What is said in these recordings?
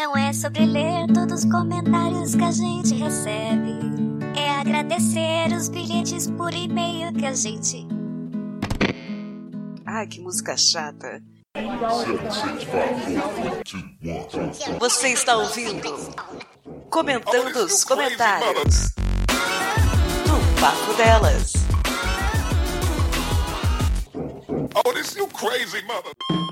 Não é sobre ler todos os comentários que a gente recebe. É agradecer os bilhetes por e-mail que a gente. Ai, que música chata. Você está ouvindo? Comentando os comentários do Papo Delas. Oh, this you crazy mother.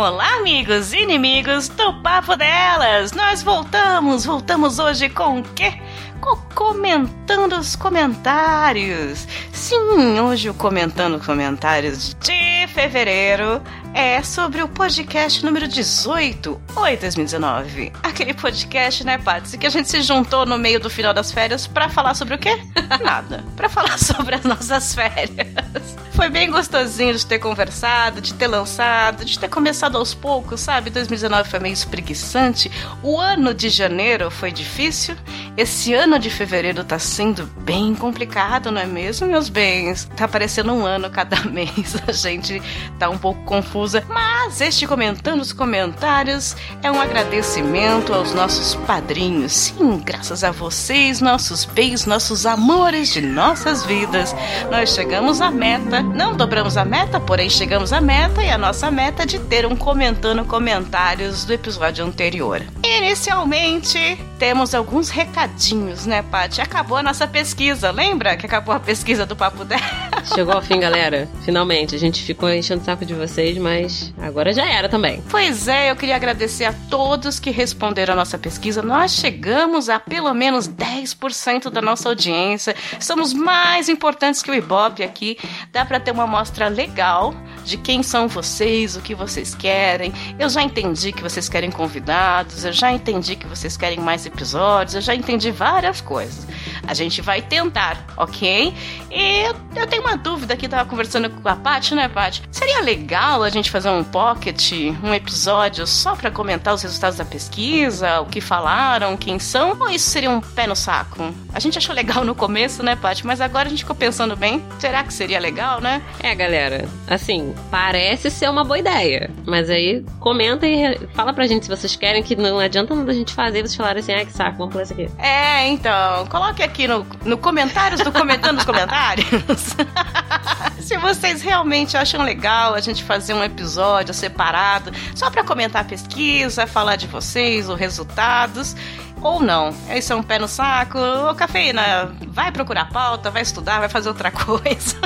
Olá, amigos e inimigos do Papo Delas! Nós voltamos, voltamos hoje com o quê? Com comentando os comentários. Sim, hoje o comentando os comentários de fevereiro é sobre o podcast número 18, Oi 2019. Aquele podcast, né, Patsy, que a gente se juntou no meio do final das férias para falar sobre o quê? Nada. Para falar sobre as nossas férias. Foi bem gostosinho de ter conversado, de ter lançado, de ter começado aos poucos, sabe? 2019 foi meio espreguiçante. O ano de janeiro foi difícil. Esse ano de fevereiro tá sendo bem complicado, não é mesmo, meus bens? Tá parecendo um ano cada mês. A gente tá um pouco confusa. Mas este comentando os comentários é um agradecimento aos nossos padrinhos. Sim, graças a vocês, nossos bens, nossos amores de nossas vidas, nós chegamos à meta não dobramos a meta, porém chegamos à meta e a nossa meta é de ter um comentando comentários do episódio anterior. Inicialmente, temos alguns recadinhos, né, Paty? Acabou a nossa pesquisa, lembra que acabou a pesquisa do Papo 10? Chegou ao fim, galera. Finalmente. A gente ficou enchendo o saco de vocês, mas agora já era também. Pois é, eu queria agradecer a todos que responderam a nossa pesquisa. Nós chegamos a pelo menos 10% da nossa audiência. Somos mais importantes que o Ibope aqui. Dá para ter uma amostra legal de quem são vocês, o que vocês querem. Eu já entendi que vocês querem convidados, eu já entendi que vocês querem mais episódios, eu já entendi várias coisas. A gente vai tentar, ok? E eu tenho uma dúvida aqui, tava conversando com a Paty, né, Paty? Seria legal a gente fazer um pocket, um episódio só para comentar os resultados da pesquisa, o que falaram, quem são? Ou isso seria um pé no saco? A gente achou legal no começo, né, Paty? Mas agora a gente ficou pensando bem, será que seria legal, né? É, galera, assim, parece ser uma boa ideia. Mas aí comenta e fala pra gente se vocês querem, que não adianta nada a gente fazer vocês falarem assim, ah, que saco, vamos pular isso aqui. É, então, coloque aqui no, no comentários do Comentando os Comentários. se vocês realmente acham legal a gente fazer um episódio separado, só para comentar a pesquisa, falar de vocês, os resultados ou não. Isso é um pé no saco. Ô, cafeína, vai procurar pauta, vai estudar, vai fazer outra coisa.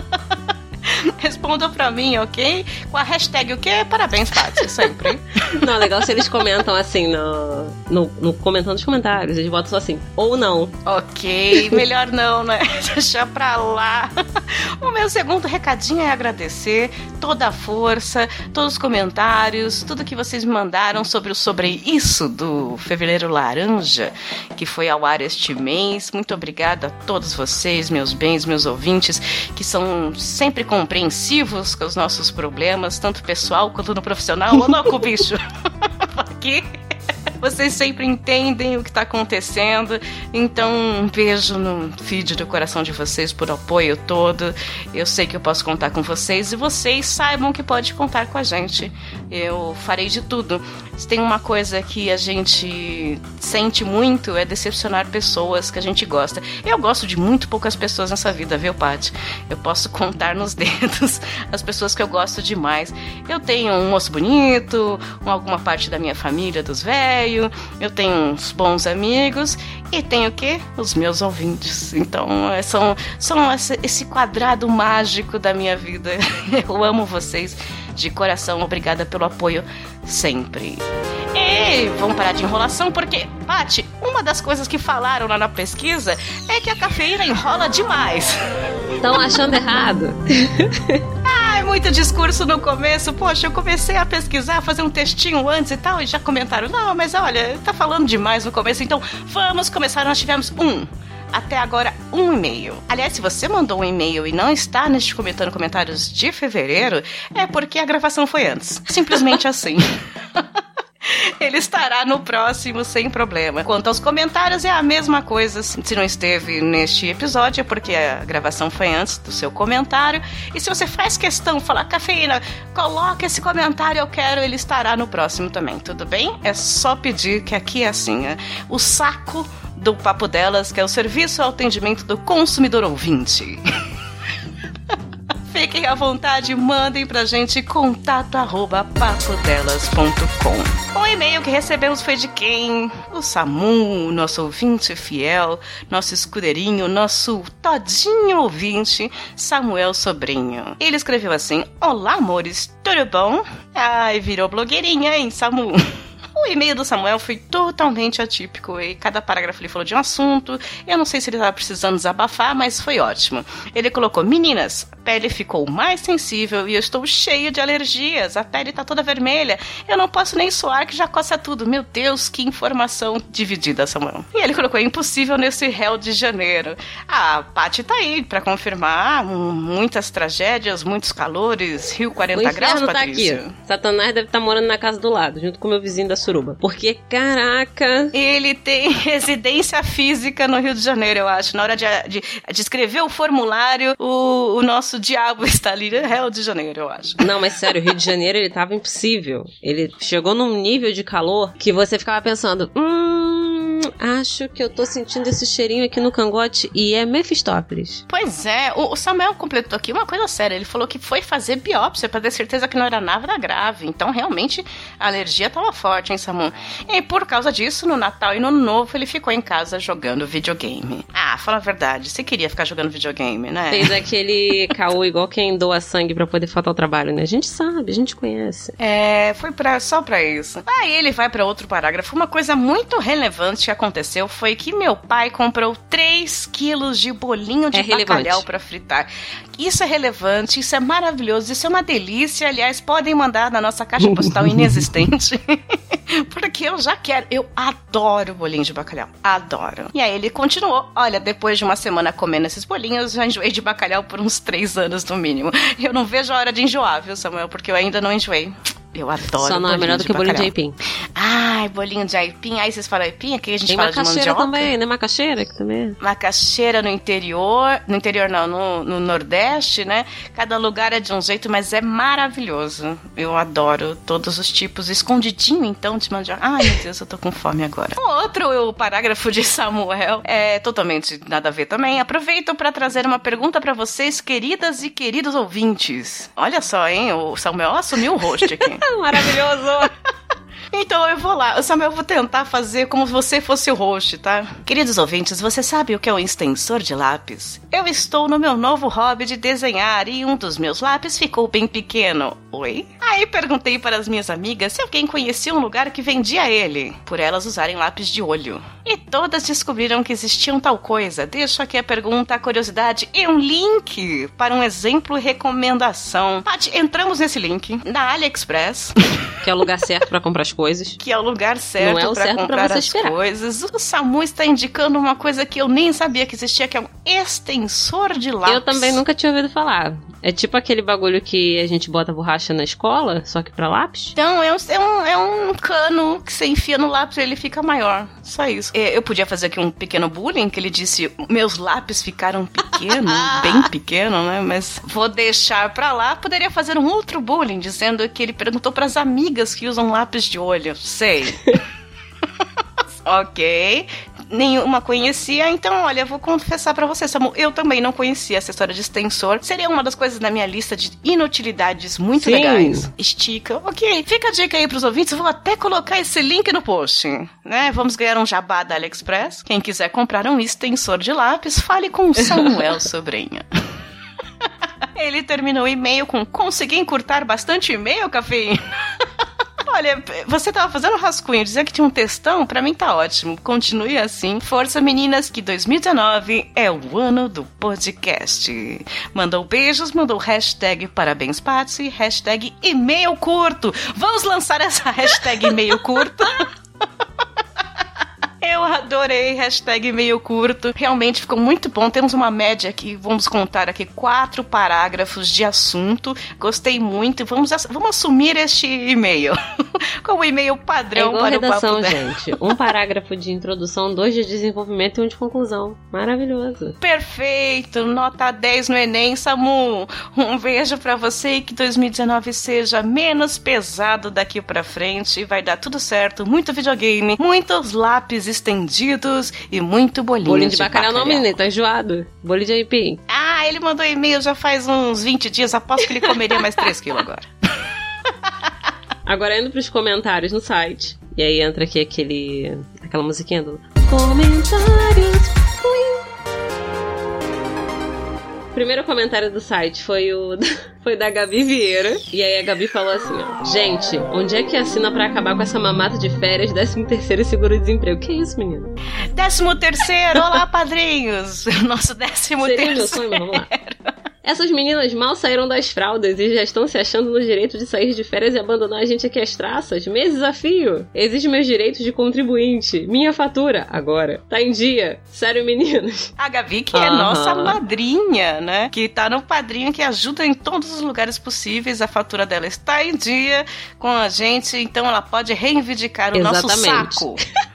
Respondam pra mim, ok? Com a hashtag o quê? Parabéns, Paty, sempre. Não, legal se eles comentam assim no, no, no comentando nos comentários. Eles botam só assim, ou não. Ok, melhor não, né? Deixa pra lá. O meu segundo recadinho é agradecer toda a força, todos os comentários, tudo que vocês me mandaram sobre o sobre isso do Fevereiro Laranja, que foi ao ar este mês. Muito obrigada a todos vocês, meus bens, meus ouvintes, que são sempre compreensivos com os nossos problemas, tanto pessoal quanto no profissional. Ô, louco, bicho! Aqui. Vocês sempre entendem o que está acontecendo. Então, um beijo no feed do coração de vocês por apoio todo. Eu sei que eu posso contar com vocês e vocês saibam que pode contar com a gente. Eu farei de tudo. Se tem uma coisa que a gente sente muito é decepcionar pessoas que a gente gosta. Eu gosto de muito poucas pessoas nessa vida, viu, Paty? Eu posso contar nos dedos as pessoas que eu gosto demais. Eu tenho um moço bonito, alguma parte da minha família, dos velhos eu tenho uns bons amigos e tenho o quê? Os meus ouvintes. Então, é, são, são esse quadrado mágico da minha vida. Eu amo vocês de coração. Obrigada pelo apoio sempre. E vamos parar de enrolação, porque, Paty, uma das coisas que falaram lá na pesquisa é que a cafeína enrola demais. Estão achando errado. muito discurso no começo. Poxa, eu comecei a pesquisar, fazer um textinho antes e tal, e já comentaram: não, mas olha, tá falando demais no começo, então vamos começar. Nós tivemos um até agora um e-mail. Aliás, se você mandou um e-mail e não está neste comentando comentários de fevereiro, é porque a gravação foi antes. Simplesmente assim. ele estará no próximo sem problema. Quanto aos comentários, é a mesma coisa. Se não esteve neste episódio, é porque a gravação foi antes do seu comentário. E se você faz questão, falar cafeína, coloca esse comentário, eu quero, ele estará no próximo também, tudo bem? É só pedir que aqui é assim, é o saco do Papo Delas, que é o serviço ao atendimento do consumidor ouvinte. Fiquem à vontade, mandem pra gente contato arroba papodelas.com. O e-mail que recebemos foi de quem? O Samu, nosso ouvinte fiel, nosso escudeirinho, nosso todinho ouvinte, Samuel Sobrinho. Ele escreveu assim: Olá, amores, tudo bom? Ai, virou blogueirinha, hein, Samu? O e-mail do Samuel foi totalmente atípico e cada parágrafo ele falou de um assunto. Eu não sei se ele estava precisando desabafar, mas foi ótimo. Ele colocou: Meninas, a pele ficou mais sensível e eu estou cheio de alergias. A pele está toda vermelha. Eu não posso nem suar que já coça tudo. Meu Deus, que informação dividida, Samuel. E ele colocou: impossível nesse réu de janeiro. A Paty tá aí para confirmar muitas tragédias, muitos calores, Rio 40 o graus, tá Patrícia. aqui. Satanás deve estar tá morando na casa do lado, junto com o meu vizinho da suruba. Porque, caraca. Ele tem residência física no Rio de Janeiro, eu acho. Na hora de, de, de escrever o formulário, o, o nosso diabo está ali no Rio de Janeiro, eu acho. Não, mas sério, o Rio de Janeiro ele tava impossível. Ele chegou num nível de calor que você ficava pensando, hum, acho que eu tô sentindo esse cheirinho aqui no cangote e é Mephistófeles. Pois é, o, o Samuel completou aqui uma coisa séria. Ele falou que foi fazer biópsia para ter certeza que não era nada grave. Então, realmente, a alergia tava forte, hein, Samu? E por causa disso, no Natal e no Ano Novo, ele ficou em casa jogando videogame. Ah, fala a verdade, você queria ficar jogando videogame, né? Fez aquele caô igual quem doa sangue para poder faltar o trabalho, né? A gente sabe, a gente conhece. É, foi pra, só pra isso. Aí ele vai para outro parágrafo. Uma coisa muito relevante aconteceu foi que meu pai comprou 3 quilos de bolinho de É bacalhau para fritar. Isso é relevante, isso é maravilhoso, isso é uma delícia. Aliás, podem mandar na nossa caixa postal inexistente. Porque eu já quero. Eu adoro bolinho de bacalhau. Adoro. E aí ele continuou. Olha, depois de uma semana comendo esses bolinhos, já enjoei de bacalhau por uns três anos no mínimo. Eu não vejo a hora de enjoar, viu, Samuel? Porque eu ainda não enjoei. Eu adoro Só não é melhor do que bolinho de bacalhau. aipim. Ai, bolinho de aipim. Aí vocês falam aipim, aqui a gente Tem fala de macaxeira mandioca. também, né? Macaxeira que também. Macaxeira no interior, no interior não, no, no Nordeste, né? Cada lugar é de um jeito, mas é maravilhoso. Eu adoro todos os tipos. Escondidinho, então, de mandioca. Ai, meu Deus, eu tô com fome agora. O outro, o parágrafo de Samuel, é totalmente nada a ver também. Aproveito para trazer uma pergunta para vocês, queridas e queridos ouvintes. Olha só, hein? O Samuel assumiu o host aqui. Maravilhoso! Então eu vou lá. Samuel, eu vou tentar fazer como se você fosse o host, tá? Queridos ouvintes, você sabe o que é um extensor de lápis? Eu estou no meu novo hobby de desenhar e um dos meus lápis ficou bem pequeno. Oi? Aí perguntei para as minhas amigas se alguém conhecia um lugar que vendia ele, por elas usarem lápis de olho. E todas descobriram que existia um tal coisa. Deixo aqui a pergunta, a curiosidade e um link para um exemplo recomendação. Paty, entramos nesse link na AliExpress. que é o lugar certo pra comprar as coisas. Que é o lugar certo Não é pra comprar você as esperar. coisas. O Samu está indicando uma coisa que eu nem sabia que existia, que é um extensor de lápis. Eu também nunca tinha ouvido falar. É tipo aquele bagulho que a gente bota borracha na escola, só que pra lápis. Então, é um, é, um, é um cano que você enfia no lápis e ele fica maior. Só isso. É, Eu podia fazer aqui um pequeno bullying, que ele disse: meus lápis ficaram pequenos, bem pequeno, né? Mas vou deixar pra lá. Poderia fazer um outro bullying, dizendo que ele perguntou pras amigas que usam lápis de olho. Sei. ok. Nenhuma conhecia, então olha, eu vou confessar pra você, Samu, eu também não conhecia essa história de extensor. Seria uma das coisas na minha lista de inutilidades muito Sim. legais. Estica, ok. Fica a dica aí pros ouvintes, vou até colocar esse link no post, né? Vamos ganhar um jabá da AliExpress. Quem quiser comprar um extensor de lápis, fale com o Samuel Sobrinha. Ele terminou o e-mail com consegui encurtar bastante e-mail, cafeína. Olha, você tava fazendo rascunho, dizer que tinha um textão, pra mim tá ótimo. Continue assim. Força, meninas, que 2019 é o ano do podcast. Mandou beijos, mandou hashtag parabéns, Patsy, hashtag e-mail curto. Vamos lançar essa hashtag e-mail curto? Eu adorei, hashtag meio curto. Realmente ficou muito bom. Temos uma média aqui, vamos contar aqui, quatro parágrafos de assunto. Gostei muito. Vamos, vamos assumir este e-mail como e-mail padrão é para redação, o papo gente. Um parágrafo de introdução, dois de desenvolvimento e um de conclusão. Maravilhoso. Perfeito. Nota 10 no Enem, Samu. Um beijo para você e que 2019 seja menos pesado daqui para frente. Vai dar tudo certo. Muito videogame, muitos lápis estendidos e muito bolinho, bolinho de, de bacalhau. bacalhau. Não, menino, tá enjoado. Bolinho de aipim. Ah, ele mandou e-mail já faz uns 20 dias. Aposto que ele comeria mais 3 quilos agora. Agora indo pros comentários no site. E aí entra aqui aquele. aquela musiquinha do. Comentários. Primeiro comentário do site foi o foi da Gabi Vieira. E aí a Gabi falou assim, ó. Gente, onde é que assina para acabar com essa mamata de férias, 13 terceiro e seguro-desemprego? Que isso, menina? Décimo terceiro, olá, padrinhos! Nosso décimo Seria terceiro. Meu sonho, vamos lá. Essas meninas mal saíram das fraldas e já estão se achando no direito de sair de férias e abandonar a gente aqui às traças? Me desafio! Exige meus direitos de contribuinte. Minha fatura, agora. Tá em dia. Sério, meninos. A Gavi, que é nossa madrinha, né? Que tá no padrinho que ajuda em todos os lugares possíveis. A fatura dela está em dia com a gente, então ela pode reivindicar o Exatamente. nosso saco.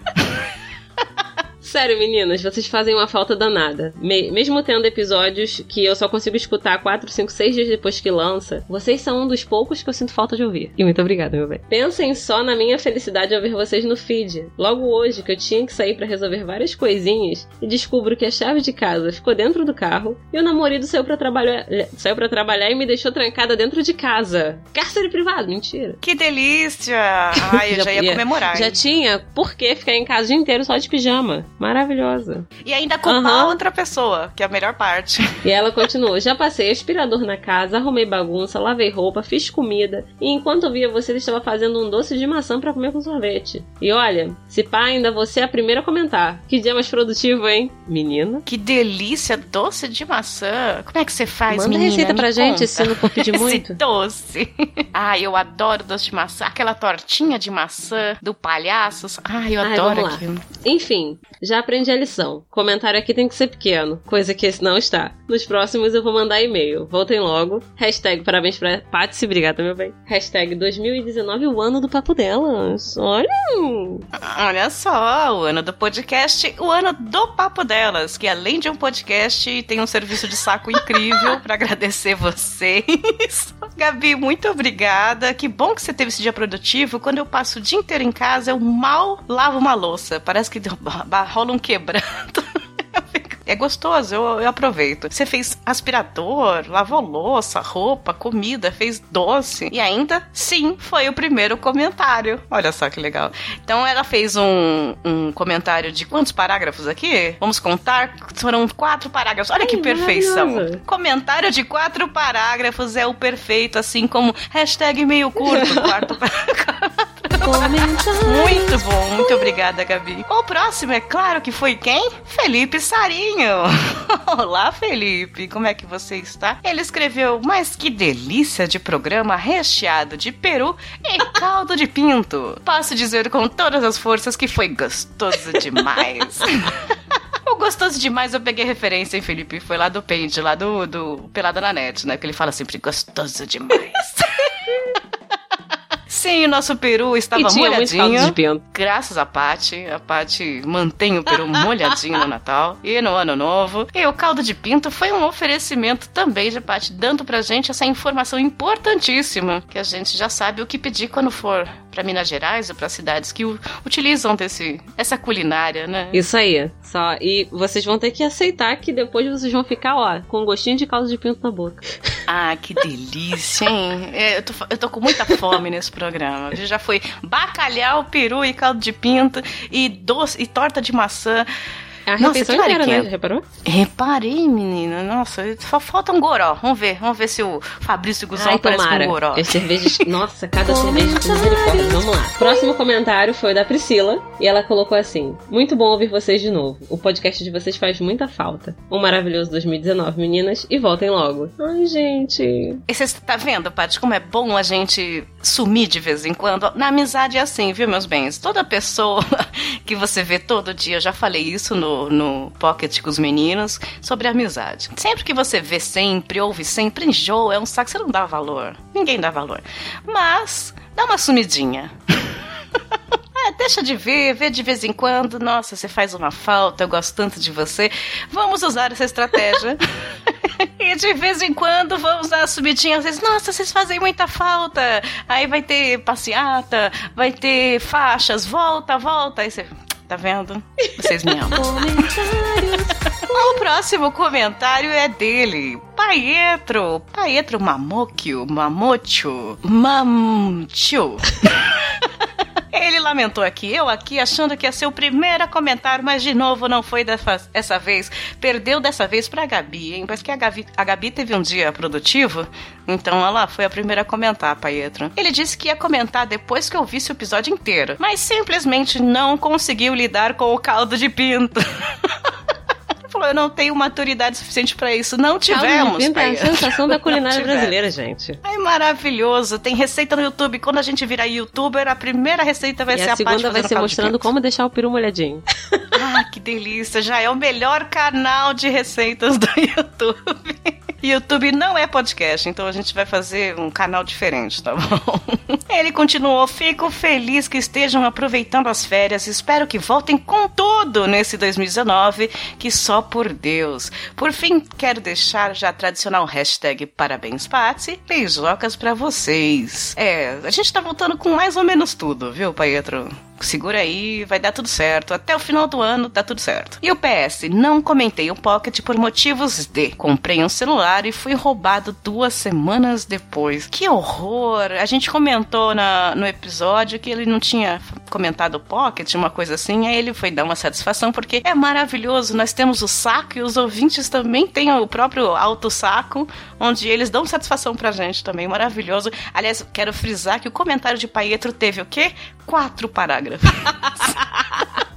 Sério, meninas, vocês fazem uma falta danada. Me mesmo tendo episódios que eu só consigo escutar 4, 5, 6 dias depois que lança, vocês são um dos poucos que eu sinto falta de ouvir. E muito obrigada, meu bem. Pensem só na minha felicidade ao ver vocês no feed. Logo hoje, que eu tinha que sair para resolver várias coisinhas, e descubro que a chave de casa ficou dentro do carro e o namorado saiu para trabalhar, saiu para trabalhar e me deixou trancada dentro de casa. Cárcere privado, mentira. Que delícia! Ai, eu já, já ia comemorar. Já tinha por que ficar em casa o dia inteiro só de pijama maravilhosa. E ainda culpar uhum. outra pessoa, que é a melhor parte. E ela continuou: já passei aspirador na casa, arrumei bagunça, lavei roupa, fiz comida. E enquanto eu via você, ele estava fazendo um doce de maçã para comer com sorvete. E olha, se pá, ainda você é a primeira a comentar. Que dia mais produtivo, hein? Menina. Que delícia, doce de maçã. Como é que você faz, Manda menina? receita pra Me gente, conta. se não for pedir muito. Esse doce. ah, eu adoro doce de maçã. Aquela tortinha de maçã do palhaços. Ai, eu Ai, adoro aquilo. Enfim, já aprendi a lição. Comentário aqui tem que ser pequeno, coisa que esse não está. Nos próximos eu vou mandar e-mail. Voltem logo. Hashtag parabéns pra Patsy, obrigada, meu bem. Hashtag 2019, o ano do papo delas. Olha! Olha só, o ano do podcast, o ano do papo delas, que além de um podcast, tem um serviço de saco incrível para agradecer vocês. Gabi, muito obrigada. Que bom que você teve esse dia produtivo. Quando eu passo o dia inteiro em casa, eu mal lavo uma louça. Parece que rola um quebrando. É gostoso, eu, eu, aproveito. Você fez aspirador, lavou louça, roupa, comida, fez doce. E ainda, sim, foi o primeiro comentário. Olha só que legal. Então ela fez um, um comentário de quantos parágrafos aqui? Vamos contar? Foram quatro parágrafos. Olha Ai, que perfeição. Comentário de quatro parágrafos é o perfeito, assim como hashtag meio curto. quarto parágrafo. Muito bom, muito obrigada, Gabi. O próximo, é claro que foi quem? Felipe Sarinho. Olá, Felipe, como é que você está? Ele escreveu, mas que delícia de programa recheado de peru e caldo de pinto. Posso dizer com todas as forças que foi gostoso demais. O gostoso demais, eu peguei referência, hein, Felipe? Foi lá do Paint, lá do, do Pelada na Net, né? Que ele fala sempre gostoso demais. Sim, o nosso peru estava e molhadinho. Graças a Paty. A Paty mantém o peru molhadinho no Natal e no Ano Novo. E o caldo de pinto foi um oferecimento também de Paty, dando pra gente essa informação importantíssima que a gente já sabe o que pedir quando for para Minas Gerais ou para cidades que utilizam desse, essa culinária, né? Isso aí. Só e vocês vão ter que aceitar que depois vocês vão ficar, ó, com um gostinho de caldo de pinto na boca. Ah, que delícia, hein? É, eu tô, eu tô com muita fome nesse programa. Já foi bacalhau, peru e caldo de pinto e doce e torta de maçã. É a Nossa, refeição que inteira, né? Reparou? Reparei, menina. Nossa, só falta um goró. Vamos ver. Vamos ver se o Fabrício Guzão Ai, parece tomara. com um goró. As cervejas. Nossa, cada cerveja com misericórdia. Vamos lá. Próximo comentário foi da Priscila. E ela colocou assim: Muito bom ouvir vocês de novo. O podcast de vocês faz muita falta. Um maravilhoso 2019, meninas. E voltem logo. Ai, gente. E você tá vendo, Paty, como é bom a gente sumir de vez em quando? Na amizade é assim, viu, meus bens? Toda pessoa que você vê todo dia, eu já falei isso no, no Pocket com os meninos, sobre amizade. Sempre que você vê sempre, ouve sempre, enjoa, é um saco, você não dá valor. Ninguém dá valor. Mas, dá uma sumidinha. É, deixa de ver, vê de vez em quando. Nossa, você faz uma falta, eu gosto tanto de você. Vamos usar essa estratégia. e de vez em quando vamos dar subidinha. Vezes, nossa, vocês fazem muita falta. Aí vai ter passeata, vai ter faixas, volta, volta. Aí você. Tá vendo? Vocês me amam. O próximo comentário é dele, Paetro. Paetro Mamocchio, Mamocho, Mamcho. Ele lamentou aqui, eu aqui achando que ia ser o primeiro a comentar, mas de novo não foi dessa, essa vez. Perdeu dessa vez pra Gabi, hein? Mas que a Gabi, a Gabi teve um dia produtivo, então ela foi a primeira a comentar, Paetro. Ele disse que ia comentar depois que eu visse o episódio inteiro, mas simplesmente não conseguiu lidar com o caldo de pinto. Falou, eu não tenho maturidade suficiente pra isso. Não tivemos, É a sensação da culinária brasileira, gente. É maravilhoso. Tem receita no YouTube. Quando a gente virar youtuber, a primeira receita vai E ser a a, segunda vai ser de mostrando pinto. como deixar o peru molhadinho. Ah, que delícia. Já é o melhor canal de receitas do YouTube. YouTube não é podcast, então a gente vai fazer um canal diferente, tá bom? Ele continuou: Fico feliz que estejam aproveitando as férias. Espero que voltem com tudo nesse 2019, que só por Deus. Por fim, quero deixar já a tradicional hashtag Parabéns, Patsy. Beijocas pra vocês. É, a gente tá voltando com mais ou menos tudo, viu, Paetro? Segura aí, vai dar tudo certo. Até o final do ano dá tudo certo. E o PS, não comentei o Pocket por motivos de comprei um celular e fui roubado duas semanas depois. Que horror! A gente comentou na, no episódio que ele não tinha comentado o Pocket, uma coisa assim, aí ele foi dar uma satisfação porque é maravilhoso. Nós temos o saco e os ouvintes também têm o próprio alto saco, onde eles dão satisfação pra gente também. Maravilhoso. Aliás, quero frisar que o comentário de Paetro teve o quê? Quatro parágrafos.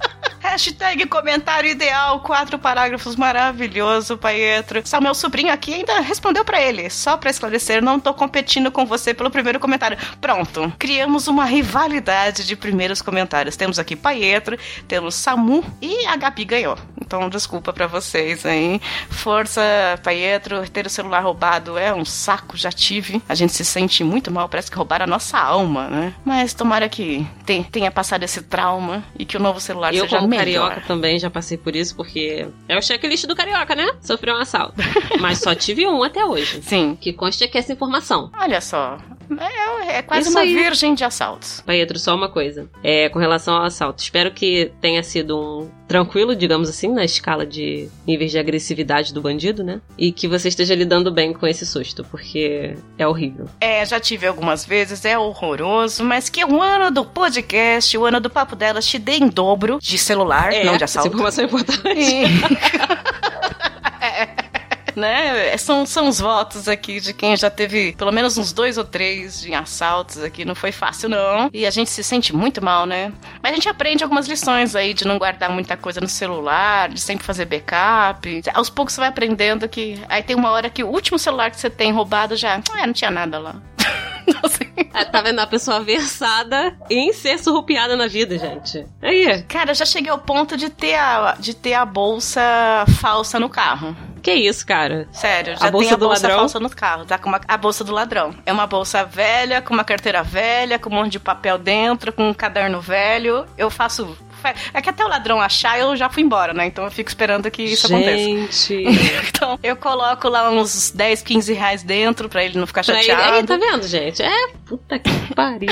Hashtag comentário ideal, quatro parágrafos, maravilhoso, Paetro. Só meu sobrinho aqui ainda respondeu pra ele. Só pra esclarecer, não tô competindo com você pelo primeiro comentário. Pronto, criamos uma rivalidade de primeiros comentários. Temos aqui Paetro, temos Samu e a Gabi ganhou. Então, desculpa pra vocês aí. Força, Paetro, ter o celular roubado é um saco, já tive. A gente se sente muito mal, parece que roubaram a nossa alma, né? Mas tomara que te- tenha passado esse trauma e que o novo celular Eu, seja como melhor. carioca, também já passei por isso, porque é o checklist do carioca, né? Sofreu um assalto. Mas só tive um até hoje. Sim. Que conste aqui essa informação. Olha só. É, é quase Isso uma aí. virgem de assaltos. Paetro, só uma coisa. É, com relação ao assalto. Espero que tenha sido um tranquilo, digamos assim, na escala de níveis de agressividade do bandido, né? E que você esteja lidando bem com esse susto, porque é horrível. É, já tive algumas vezes, é horroroso, mas que o ano do podcast, o ano do Papo Delas, te dê em dobro de celular, não de essa assalto. informação é importante. E- né? São, são os votos aqui de quem já teve pelo menos uns dois ou três de assaltos aqui. Não foi fácil, não. E a gente se sente muito mal, né? Mas a gente aprende algumas lições aí de não guardar muita coisa no celular, de sempre fazer backup. Aos poucos você vai aprendendo que. Aí tem uma hora que o último celular que você tem roubado já. Ah, não tinha nada lá. Então, assim, Ah, tá vendo? A pessoa versada em ser surrupiada na vida, gente. Aí, Cara, eu já cheguei ao ponto de ter a, de ter a bolsa falsa no carro. Que isso, cara? Sério, A já bolsa tem a do bolsa ladrão? falsa no carro. Tá com uma, a bolsa do ladrão. É uma bolsa velha, com uma carteira velha, com um monte de papel dentro, com um caderno velho. Eu faço. É que até o ladrão achar, eu já fui embora, né? Então eu fico esperando que isso aconteça. gente. Então eu coloco lá uns 10, 15 reais dentro pra ele não ficar Pra ele, chateado. aí, tá vendo, gente? É, puta que pariu.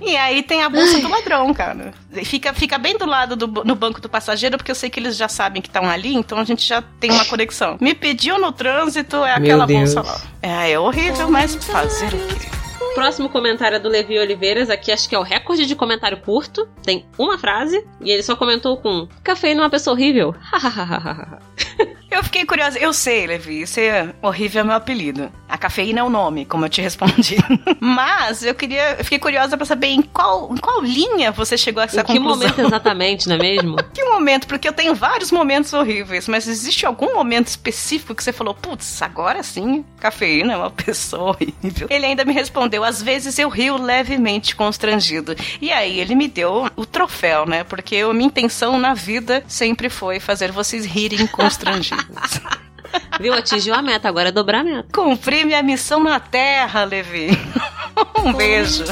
E aí tem a bolsa do ladrão, cara. E Fica, fica bem do lado do no banco do passageiro, porque eu sei que eles já sabem que estão ali, então a gente já tem uma conexão. Me pediu no trânsito, é Meu aquela Deus. bolsa lá. É, é horrível, mas fazer o quê? Próximo comentário é do Levi Oliveiras. Aqui acho que é o recorde de comentário curto. Tem uma frase e ele só comentou com: Cafeína é uma pessoa horrível. Eu fiquei curiosa. Eu sei, Levi, ser horrível é meu apelido. Cafeína é o nome, como eu te respondi. Mas eu queria. Eu fiquei curiosa pra saber em qual, em qual linha você chegou a essa em que conclusão. momento exatamente, não é mesmo? Que momento? Porque eu tenho vários momentos horríveis, mas existe algum momento específico que você falou, putz, agora sim, cafeína é uma pessoa horrível. Ele ainda me respondeu, às vezes eu rio levemente constrangido. E aí ele me deu o troféu, né? Porque a minha intenção na vida sempre foi fazer vocês rirem constrangidos. Viu? Atingiu a meta, agora é dobrar a meta. Cumpri minha missão na Terra, Levi. um beijo.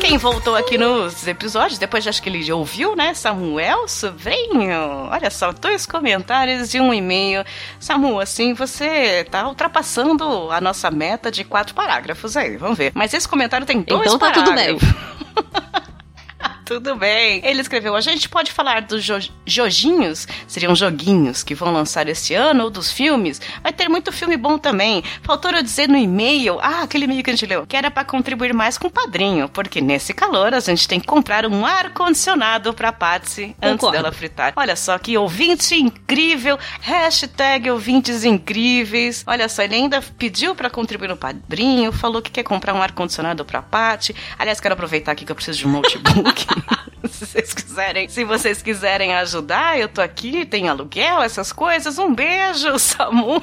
Quem voltou aqui nos episódios, depois acho que ele já ouviu, né? Samuel Sobrinho. Olha só, dois comentários e um e-mail. Samu, assim, você tá ultrapassando a nossa meta de quatro parágrafos aí, vamos ver. Mas esse comentário tem dois Então tá tudo bem. Tudo bem. Ele escreveu: a gente pode falar dos jo Jojinhos, seriam joguinhos que vão lançar este ano, ou dos filmes. Vai ter muito filme bom também. Faltou eu dizer no e-mail, ah, aquele e-mail que a gente leu, que era pra contribuir mais com o padrinho, porque nesse calor a gente tem que comprar um ar-condicionado pra Patsy antes Concordo. dela fritar. Olha só que ouvinte incrível, hashtag ouvintes incríveis. Olha só, ele ainda pediu pra contribuir no padrinho, falou que quer comprar um ar-condicionado pra Patsy. Aliás, quero aproveitar aqui que eu preciso de um notebook. se vocês quiserem, se vocês quiserem ajudar, eu tô aqui, tem aluguel, essas coisas. Um beijo, Samu.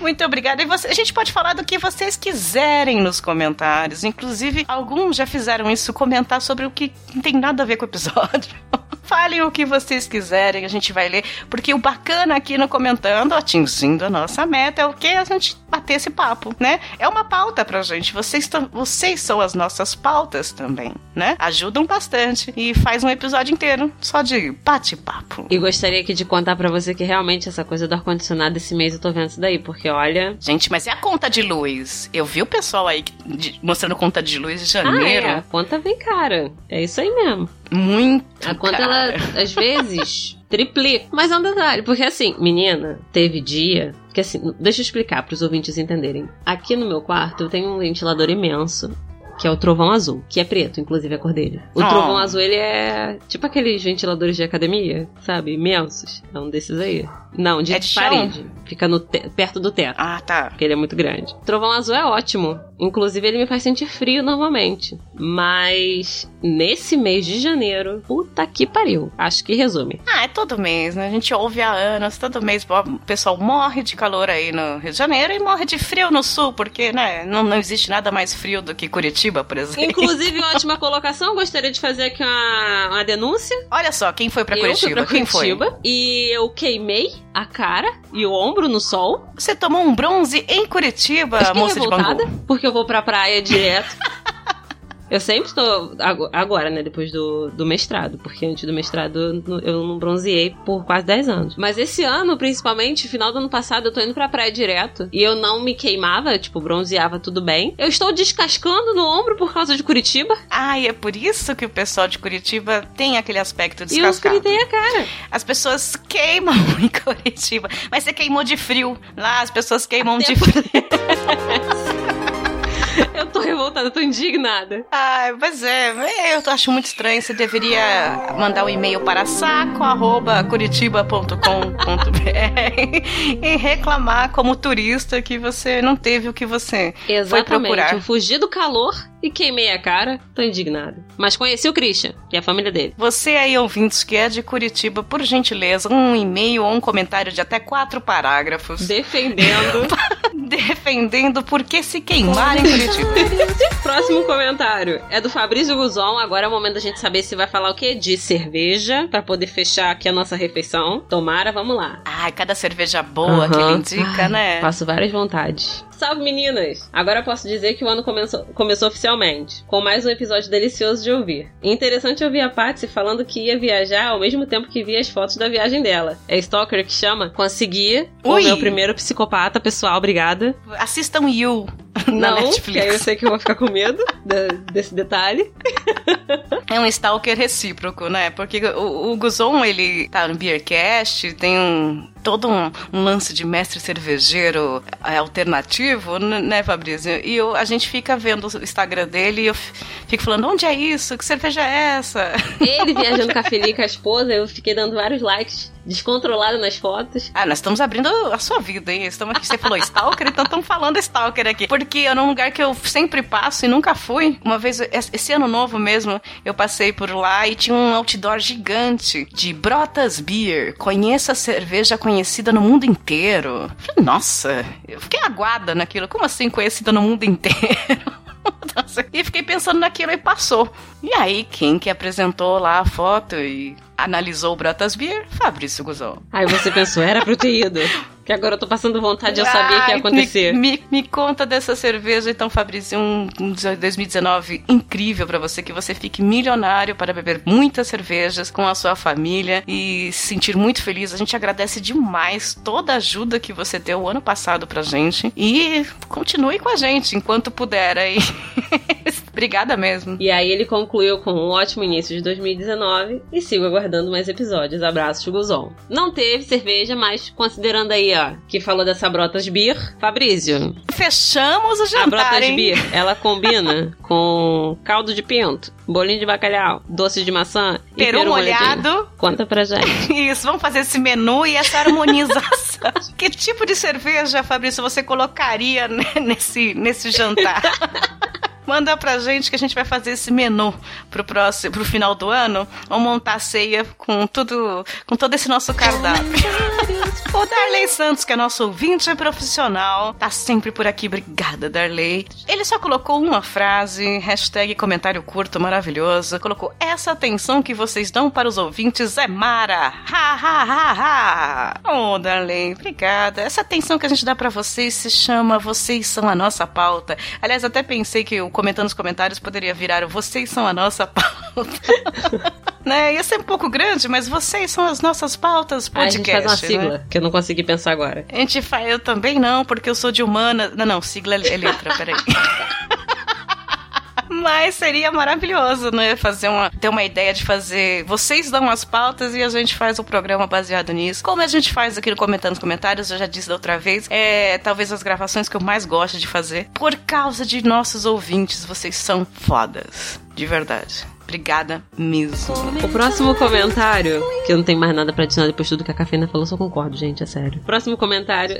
Muito obrigada. E você- a gente pode falar do que vocês quiserem nos comentários. Inclusive, alguns já fizeram isso, comentar sobre o que não tem nada a ver com o episódio. Falem o que vocês quiserem, a gente vai ler. Porque o bacana aqui no comentando, atingindo a nossa meta, é o que? A gente bater esse papo, né? É uma pauta pra gente. Vocês, vocês são as nossas pautas também, né? Ajudam bastante. E faz um episódio inteiro só de bate-papo. E gostaria aqui de contar pra você que realmente essa coisa do ar-condicionado esse mês eu tô vendo isso daí, porque olha. Gente, mas e a conta de luz? Eu vi o pessoal aí que- de- mostrando conta de luz de Ah, janeiro. é, a conta vem cara. É isso aí mesmo. Muito. A conta, cara. ela, às vezes, triplica. Mas é um detalhe, porque assim, menina, teve dia. Que assim, deixa eu explicar para os ouvintes entenderem. Aqui no meu quarto eu tenho um ventilador imenso. Que é o trovão azul, que é preto, inclusive a cor dele. O Oh. trovão azul, ele é tipo aqueles ventiladores de academia, sabe? Imensos. É um desses aí. Não, de, É de chão? parede. Fica no perto do teto Ah, tá. porque ele é muito grande. Trovão azul é ótimo. Inclusive, ele me faz sentir frio normalmente. Mas nesse mês de janeiro, puta que pariu. Acho que resume. Ah, é todo mês, né? A gente ouve há anos, todo mês o pessoal morre de calor aí no Rio de Janeiro e morre de frio no sul, porque, né, não, não existe nada mais frio do que Curitiba, por exemplo. Inclusive, ótima colocação. Gostaria de fazer aqui uma, uma denúncia. Olha só, quem foi pra eu Curitiba? pra quem foi? Curitiba e eu queimei a cara e o ombro no sol. Você tomou um bronze em Curitiba, Fiquei moça de revoltada, Bangu. porque eu vou pra praia direto. Eu sempre estou. ago- Agora, né? Depois do, do mestrado. Porque antes do mestrado eu não- eu não bronzeei por quase 10 anos. Mas esse ano, principalmente, final do ano passado, eu tô indo pra praia direto. E eu não me queimava, tipo, bronzeava tudo bem. Eu estou descascando no ombro por causa de Curitiba. Ah, e é por isso que o pessoal de Curitiba tem aquele aspecto E eu descascado. fritei a cara. As pessoas queimam em Curitiba, mas você queimou de frio. Lá as pessoas queimam Até de frio. Eu tô revoltada, eu tô indignada. Ai, pois é, eu acho muito estranho. Você deveria mandar um e-mail para saco.curitiba.com.br e reclamar como turista que você não teve o que você foi Exatamente. procurar. Eu fugi do calor e queimei a cara. Tô indignada. Mas conheci o Christian e a família dele. Você aí, ouvintes, que é de Curitiba, por gentileza, um e-mail ou um comentário de até quatro parágrafos Defendendo. defendendo por que se queimar em Curitiba. Próximo comentário é do Fabrício Guzon. Agora é o momento da gente saber se vai falar o quê? De cerveja, pra poder fechar aqui a nossa refeição. Tomara, vamos lá. Ai, cada cerveja boa que ele indica, Ai, né? Passo várias vontades. Salve meninas! Agora posso dizer que o ano começou, começou oficialmente, com mais um episódio delicioso de ouvir. E interessante ouvir a Patsy falando que ia viajar ao mesmo tempo que via as fotos da viagem dela. É Stalker que chama? Consegui o Ui. meu primeiro psicopata, pessoal, obrigada. Assistam You na Não, que aí eu sei que eu vou ficar com medo da- desse detalhe. é um stalker recíproco, né? Porque o, o Guzon, ele tá no Beercast, tem um, todo um, um, lance de mestre cervejeiro é, alternativo, né, Fabrício? E eu, a gente fica vendo o Instagram dele e eu fico falando, onde é isso? Que cerveja é essa? Ele viajando com a Felipe, com a esposa, eu fiquei dando vários likes descontrolado nas fotos. Ah, nós estamos abrindo a sua vida, hein? Estamos aqui, você falou Stalker, então estamos falando Stalker aqui. Porque é num lugar que eu sempre passo e nunca fui. Uma vez, esse ano novo mesmo, eu passei por lá e tinha um outdoor gigante de Brotas Beer. Conheça a cerveja conhecida no mundo inteiro. Falei, nossa, eu fiquei aguada naquilo. Como assim conhecida no mundo inteiro? e fiquei pensando naquilo e passou. E aí, quem que apresentou lá a foto e analisou o Brotas Beer? Fabrício Guzão. Aí você pensou, era eu ter ido. Que agora eu tô passando vontade, eu sabia Ai, que ia acontecer. Me, me, me, conta dessa cerveja, então, Fabrício, um, um 2019 incrível para você, que você fique milionário para beber muitas cervejas com a sua família e se sentir muito feliz. A gente agradece demais toda a ajuda que você deu o ano passado pra gente e continue com a gente enquanto puder aí. Obrigada mesmo. E aí ele concluiu com um ótimo início de 2019 e sigo aguardando mais episódios. Abraço, Chuguzon. Não teve cerveja, mas considerando aí ó, que falou dessa Brotas Beer. Fabrício. Fechamos o jantar, A Brotas hein? Beer, ela combina com caldo de pinto, bolinho de bacalhau, doce de maçã peru, peru molhado. molhadinho. Conta pra gente. Isso, vamos fazer esse menu e essa harmonização. que tipo de cerveja, Fabrício, você colocaria nesse, nesse jantar? Manda pra gente que a gente vai fazer esse menu pro próximo, pro final do ano. Vamos montar a ceia com tudo, com todo esse nosso cardápio. o Darley Santos, que é nosso ouvinte profissional, tá sempre por aqui. Obrigada, Darley. Ele só colocou uma frase, hashtag comentário curto maravilhoso. Colocou, essa atenção que vocês dão para os ouvintes é mara. Ha, ha, ha, ha. Oh, Darley, obrigada. Essa atenção que a gente dá para vocês se chama Vocês São a Nossa Pauta. Aliás, até pensei que o comentando nos comentários poderia virar vocês são a nossa pauta. né? Ia ser um pouco grande, mas vocês são as nossas pautas podcast. a gente faz uma sigla, né? que eu não consegui pensar agora. A gente faz, eu também não, porque eu sou de humana. Não, não, sigla é letra, peraí. Mas seria maravilhoso, né? Fazer uma, ter uma ideia de fazer. Vocês dão as pautas e a gente faz o programa baseado nisso. Como a gente faz aqui no Comentando nos Comentários, eu já disse da outra vez, é talvez as gravações que eu mais gosto de fazer. Por causa de nossos ouvintes, vocês são fodas. De verdade. Obrigada mesmo. O próximo comentário, que eu não tenho mais nada pra adicionar depois de tudo que a Cafeína falou, só concordo, gente, é sério. Próximo comentário.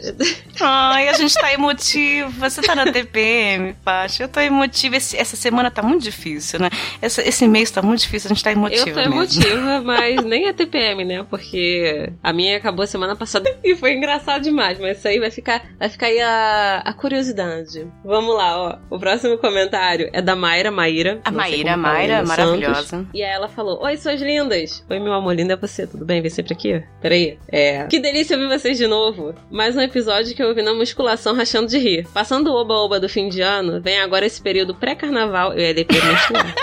Ai, a gente tá emotiva. Você tá na TPM, Paty. Eu tô emotiva. Esse, essa semana tá muito difícil, né? Essa, esse mês tá muito difícil, a gente tá emotiva. Eu tô emotiva, mas nem a TPM, né? Porque a minha acabou semana passada e foi engraçado demais, mas isso aí vai ficar, vai ficar aí a, a curiosidade. Vamos lá, ó. O próximo comentário é da Mayra Maíra. A Maíra, Mayra, maravilhosa maravilhosa. E aí ela falou: Oi, suas lindas! Oi, meu amor, linda é você, tudo bem? Vem sempre aqui? Peraí. É. Que delícia ouvir vocês de novo. Mais um episódio que eu ouvi na musculação rachando de rir. Passando o oba-oba do fim de ano, vem agora esse período pré-carnaval. Eu ia depois menstruar.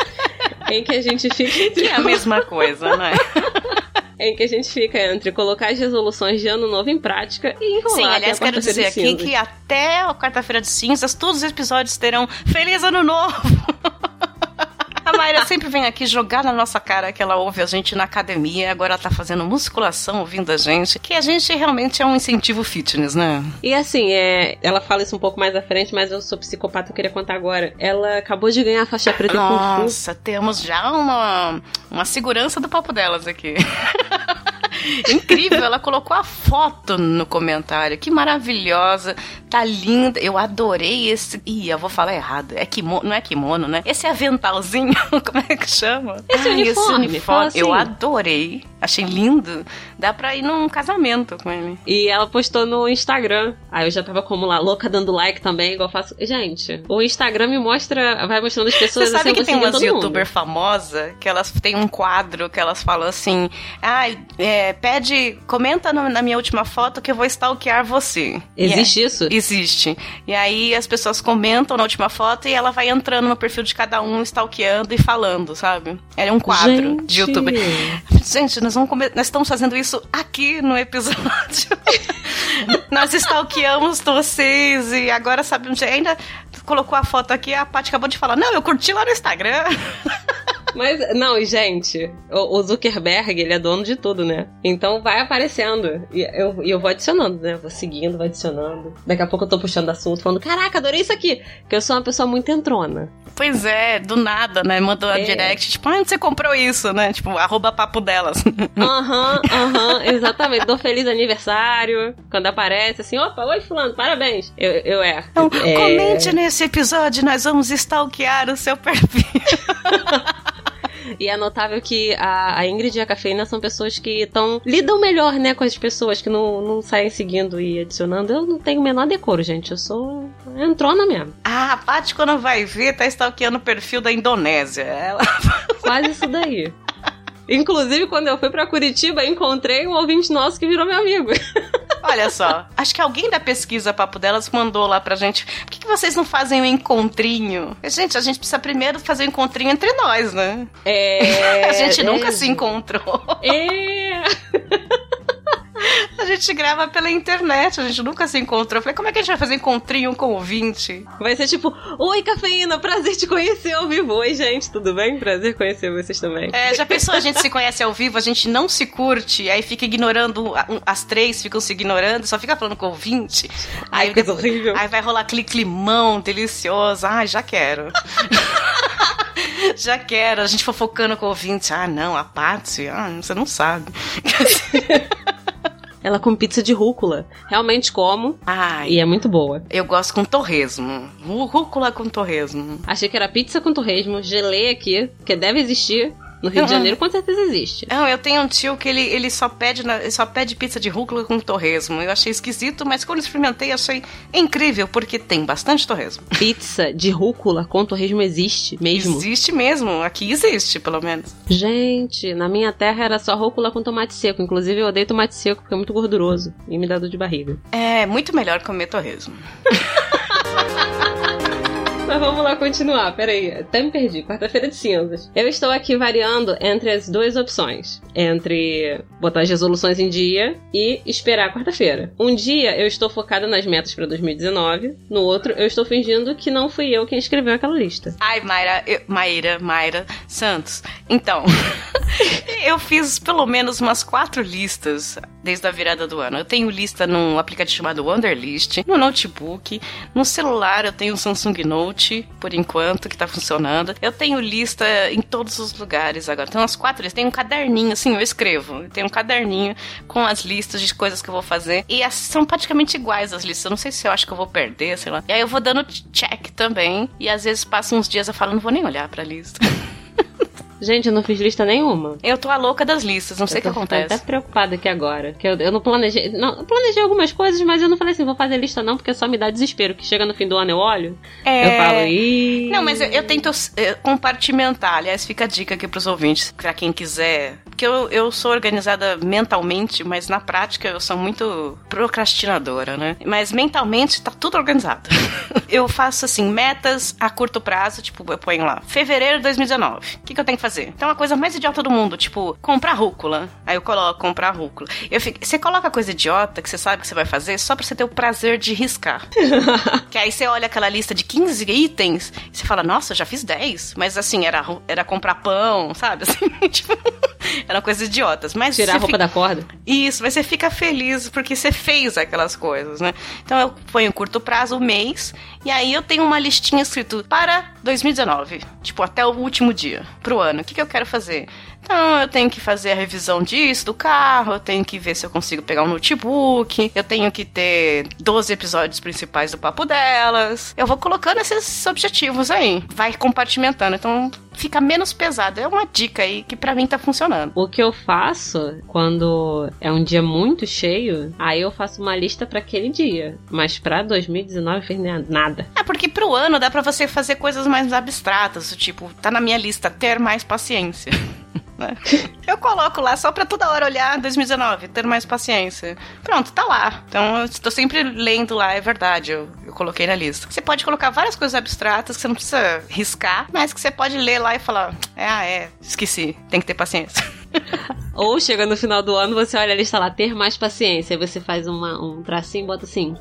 em que a gente fica entre. Que é a mesma coisa, né? em que a gente fica entre colocar as resoluções de ano novo em prática e enrolar. Sim, aliás, quero dizer aqui que até a quarta-feira de cinzas, todos os episódios terão Feliz Ano Novo! A Mayra sempre vem aqui jogar na nossa cara que ela ouve a gente na academia, agora ela tá fazendo musculação ouvindo a gente, que a gente realmente é um incentivo fitness, né? E assim, é, ela fala isso um pouco mais à frente, mas eu sou psicopata, eu queria contar agora. Ela acabou de ganhar a faixa preta Nossa, temos já uma, uma segurança do papo delas aqui. Incrível, ela colocou a foto no comentário. Que maravilhosa. Tá linda. Eu adorei esse. Ih, eu vou falar errado. É kimono, não é kimono, né? Esse aventalzinho, como é que chama? Esse Ai, uniforme. Esse uniforme. Assim. Eu adorei. Achei lindo. Dá pra ir num casamento com ele. E ela postou no Instagram. Aí eu já tava como lá, louca dando like também, igual faço. Gente, o Instagram me mostra, vai mostrando as pessoas Você sabe assim, que tem umas youtuber famosa que elas têm um quadro que elas falam assim: ah, é, pede, comenta no, na minha última foto que eu vou stalkear você. Existe é, isso? Existe. E aí as pessoas comentam na última foto e ela vai entrando no perfil de cada um, stalkeando e falando, sabe? É um quadro Gente. de youtuber. Gente, nós, vamos nós estamos fazendo isso aqui no episódio. nós stalkeamos vocês e agora sabe onde ainda colocou a foto aqui, a Paty acabou de falar, não, eu curti lá no Instagram. Mas, não, gente, o, o Zuckerberg, ele é dono de tudo, né? Então vai aparecendo. E eu, e eu vou adicionando, né? Vou seguindo, vou adicionando. Daqui a pouco eu tô puxando assunto, falando, caraca, adorei isso aqui. Porque eu sou uma pessoa muito entrona. Pois é, do nada, né? Mandou a É. direct, tipo, ah, onde você comprou isso, né? Tipo, arroba papo delas. Aham, aham, exatamente. Dou feliz aniversário. Quando aparece, assim, opa, oi, fulano, parabéns. Eu, eu é. Então, é... comente nesse episódio, nós vamos stalkear o seu perfil. E é notável que a, a Ingrid e a Cafeína são pessoas que tão, lidam melhor, né, com as pessoas que não, não saem seguindo e adicionando. Eu não tenho o menor decoro, gente. Eu sou entrona mesmo. Ah, a Paty, quando vai ver, tá stalkeando o perfil da Indonésia. Ela... Quase isso daí. Inclusive, quando eu fui pra Curitiba, encontrei um ouvinte nosso que virou meu amigo. Olha só, acho que alguém da pesquisa Papo Delas mandou lá pra gente. Por que, que vocês não fazem um encontrinho? Gente, a gente precisa primeiro fazer um encontrinho entre nós, né? É. a gente nunca é, se encontrou. É. A gente grava pela internet, a gente nunca se encontrou. Eu falei, como é que a gente vai fazer encontrinho com o ouvinte? Vai ser tipo, oi, Cafeína, prazer te conhecer ao vivo. Oi, gente, tudo bem? Prazer conhecer vocês também. É, já pensou, a gente se conhece ao vivo, a gente não se curte, aí fica ignorando, as três ficam se ignorando, só fica falando com o ouvinte. Ai, coisa horrível. Aí vai rolar aquele climão delicioso. Ai, já quero. já quero. A gente fofocando com o ouvinte. Ah, não, a Patsy, ah, você não sabe. Ela com pizza de rúcula. Realmente como. Ai, E é muito boa. eu gosto com torresmo. Rú- Rúcula com torresmo. Achei que era pizza com torresmo. Gelei aqui, que deve existir. No Rio de. Janeiro, com certeza existe. Não, eu tenho um tio que ele, ele só pede na- ele só pede pizza de rúcula com torresmo. Eu achei esquisito, mas quando experimentei achei incrível, porque tem bastante torresmo. Pizza de rúcula com torresmo existe mesmo. Existe mesmo, aqui existe, pelo menos. Gente, na minha terra era só rúcula com tomate seco. Inclusive, eu odeio tomate seco porque é muito gorduroso e me dá dor de barriga. É muito melhor comer torresmo. Mas vamos lá continuar, peraí. Até me perdi. Quarta-feira de cinzas. Eu estou aqui variando entre as duas opções. Entre botar as resoluções em dia e esperar quarta-feira. Um dia eu estou focada nas metas para 2019. No outro, eu estou fingindo que não fui eu quem escreveu aquela lista. Ai, Mayra, eu, Maíra, Mayra Santos. Então, eu fiz pelo menos umas quatro listas desde a virada do ano. Eu tenho lista num aplicativo chamado Wonderlist, no notebook, no celular eu tenho um Samsung Note, por enquanto, que tá funcionando. Eu tenho lista em todos os lugares agora. Tem umas quatro listas. Tem um caderninho, assim, eu escrevo. Tenho um caderninho com as listas de coisas que eu vou fazer. E as, são praticamente iguais as listas. Eu não sei se eu acho que eu vou perder, sei lá. E aí eu vou dando check também. E às vezes passa uns dias eu falo, não vou nem olhar pra lista. Gente, eu não fiz lista nenhuma. Eu tô a louca das listas, não sei o que eu tô acontece. até preocupada aqui agora. Que eu, eu não planejei. Não, eu planejei algumas coisas, mas eu não falei assim, vou fazer lista não, porque só me dá desespero. Que chega no fim do ano eu olho, É. eu falo, ih. Não, mas eu, eu tento eh, compartimentar. Aliás, fica a dica aqui pros ouvintes, pra quem quiser. Porque eu, eu sou organizada mentalmente, mas na prática eu sou muito procrastinadora, né? Mas mentalmente tá tudo organizado. eu faço assim, metas a curto prazo, tipo, eu ponho lá, fevereiro de 2019. O que, que eu tenho que fazer? Então, a coisa mais idiota do mundo, tipo, comprar rúcula. Aí eu coloco comprar rúcula. Eu fico, você coloca coisa idiota que você sabe que você vai fazer só pra você ter o prazer de riscar. Que aí você olha aquela lista de 15 itens e você fala, nossa, eu já fiz 10. Mas assim, era, era comprar pão, sabe? Assim, tipo, eram coisas idiotas. Mas Tirar a roupa fica- da corda. Isso, mas você fica feliz porque você fez aquelas coisas, né? Então eu ponho curto prazo, um mês, e aí eu tenho uma listinha escrito para 2019, tipo, até o último dia, pro ano. O que, que eu quero fazer? Então eu tenho que fazer a revisão disso, do carro, eu tenho que ver se eu consigo pegar um notebook, eu tenho que ter 12 episódios principais do papo delas. Eu vou colocando esses objetivos aí, vai compartimentando, então fica menos pesado. É uma dica aí que pra mim tá funcionando. O que eu faço quando é um dia muito cheio, aí eu faço uma lista pra aquele dia. Mas pra 2019 eu fiz nem- nada. É porque pro ano dá pra você fazer coisas mais abstratas, tipo, tá na minha lista ter mais paciência. né? Eu coloco lá só pra toda hora olhar 2019, ter mais paciência. Pronto, tá lá. Então eu estou sempre lendo lá, é verdade, eu, eu coloquei na lista. Você pode colocar várias coisas abstratas que você não precisa riscar, mas que você pode ler lá e falar: é, ah, é, esqueci, tem que ter paciência. Ou chega no final do ano, você olha a lista lá, ter mais paciência. Aí você faz uma- um tracinho e bota assim.